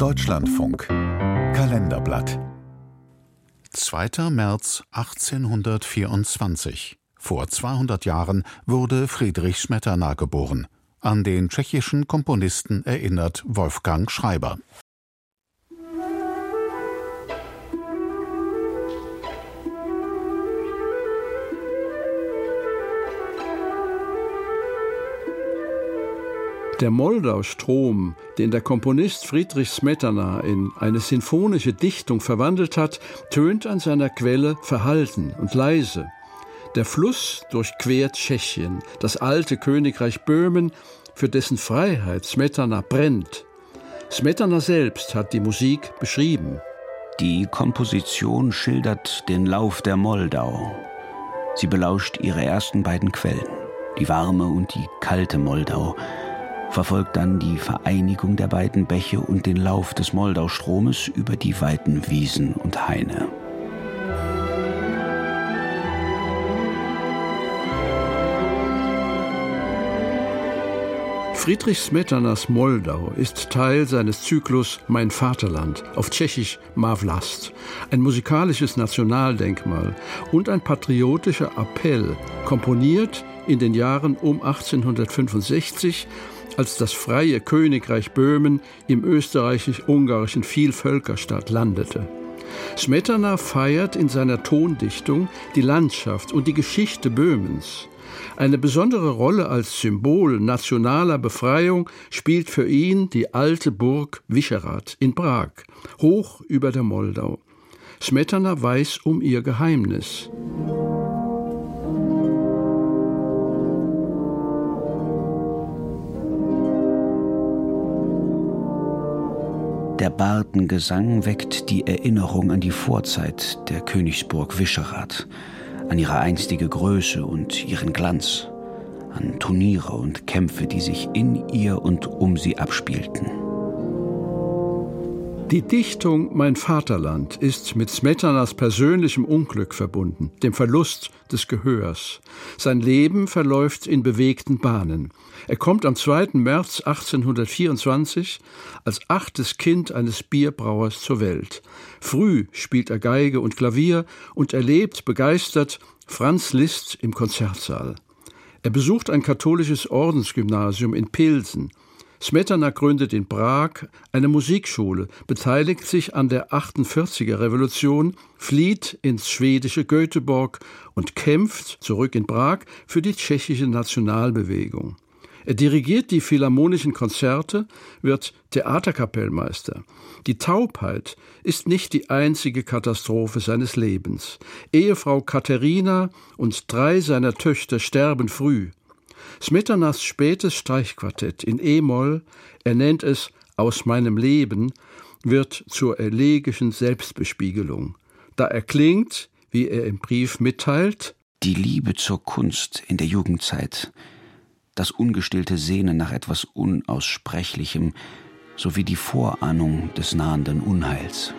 Deutschlandfunk Kalenderblatt 2. März 1824 Vor 200 Jahren wurde Friedrich Smetana geboren. An den tschechischen Komponisten erinnert Wolfgang Schreiber. Der Moldau-Strom, den der Komponist Friedrich Smetana in eine sinfonische Dichtung verwandelt hat, tönt an seiner Quelle verhalten und leise. Der Fluss durchquert Tschechien, das alte Königreich Böhmen, für dessen Freiheit Smetana brennt. Smetana selbst hat die Musik beschrieben. Die Komposition schildert den Lauf der Moldau. Sie belauscht ihre ersten beiden Quellen, die warme und die kalte Moldau, verfolgt dann die Vereinigung der beiden Bäche und den Lauf des Moldau-Stromes über die weiten Wiesen und Haine. Friedrich Smetanas Moldau ist Teil seines Zyklus Mein Vaterland, auf Tschechisch Mavlast, ein musikalisches Nationaldenkmal und ein patriotischer Appell, komponiert in den Jahren um 1865 als das freie Königreich Böhmen im österreichisch-ungarischen Vielvölkerstaat landete. Smetana feiert in seiner Tondichtung die Landschaft und die Geschichte Böhmens. Eine besondere Rolle als Symbol nationaler Befreiung spielt für ihn die alte Burg Visegrad in Prag, hoch über der Moldau. Smetana weiß um ihr Geheimnis. Der Bardengesang weckt die Erinnerung an die Vorzeit der Königsburg Visegrad, an ihre einstige Größe und ihren Glanz, an Turniere und Kämpfe, die sich in ihr und um sie abspielten. Die Dichtung Mein Vaterland ist mit Smetanas persönlichem Unglück verbunden, dem Verlust des Gehörs. Sein Leben verläuft in bewegten Bahnen. Er kommt am 2. März 1824 als achtes Kind eines Bierbrauers zur Welt. Früh spielt er Geige und Klavier und erlebt begeistert Franz Liszt im Konzertsaal. Er besucht ein katholisches Ordensgymnasium in Pilsen. Smetana gründet in Prag eine Musikschule, beteiligt sich an der 48er Revolution, flieht ins schwedische Göteborg und kämpft zurück in Prag für die tschechische Nationalbewegung. Er dirigiert die philharmonischen Konzerte, wird Theaterkapellmeister. Die Taubheit ist nicht die einzige Katastrophe seines Lebens. Ehefrau Katharina und drei seiner Töchter sterben früh. Smetanas spätes Streichquartett in E-Moll, er nennt es Aus meinem Leben, wird zur elegischen Selbstbespiegelung. Da erklingt, wie er im Brief mitteilt, die Liebe zur Kunst in der Jugendzeit, das ungestillte Sehnen nach etwas Unaussprechlichem sowie die Vorahnung des nahenden Unheils.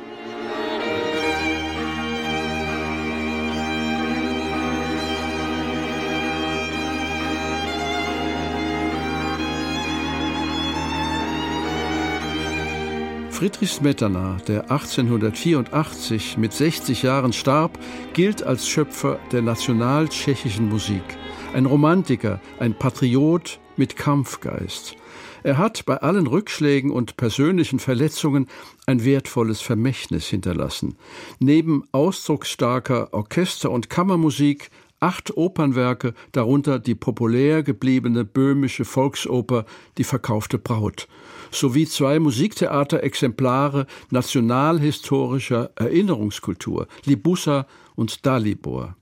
Friedrich Smetana, der 1884 mit 60 Jahren starb, gilt als Schöpfer der national-tschechischen Musik. Ein Romantiker, ein Patriot mit Kampfgeist. Er hat bei allen Rückschlägen und persönlichen Verletzungen ein wertvolles Vermächtnis hinterlassen. Neben ausdrucksstarker Orchester- und Kammermusik acht Opernwerke, darunter die populär gebliebene böhmische Volksoper Die verkaufte Braut, sowie zwei Musiktheaterexemplare nationalhistorischer Erinnerungskultur, Libussa und Dalibor.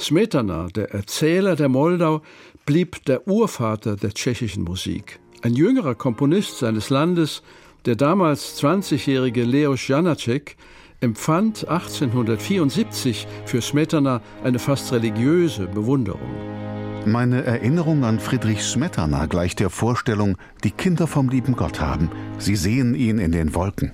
Smetana, der Erzähler der Moldau, blieb der Urvater der tschechischen Musik. Ein jüngerer Komponist seines Landes, der damals 20-jährige Leos Janacek, empfand 1874 für Smetana eine fast religiöse Bewunderung. Meine Erinnerung an Friedrich Smetana gleicht der Vorstellung, die Kinder vom lieben Gott haben. Sie sehen ihn in den Wolken.